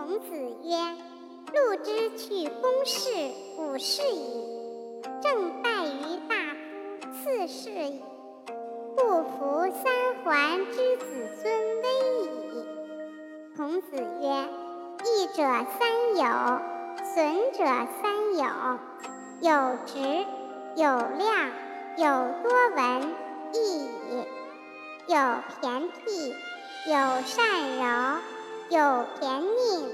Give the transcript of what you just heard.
孔子曰：“禄之去公事，五事矣；正败于大夫，四事矣。不服三桓之子孙威矣。”孔子曰：“益者三友，损者三友，有直，有量，有多闻，益矣；有偏僻，有善柔。”有偏腻。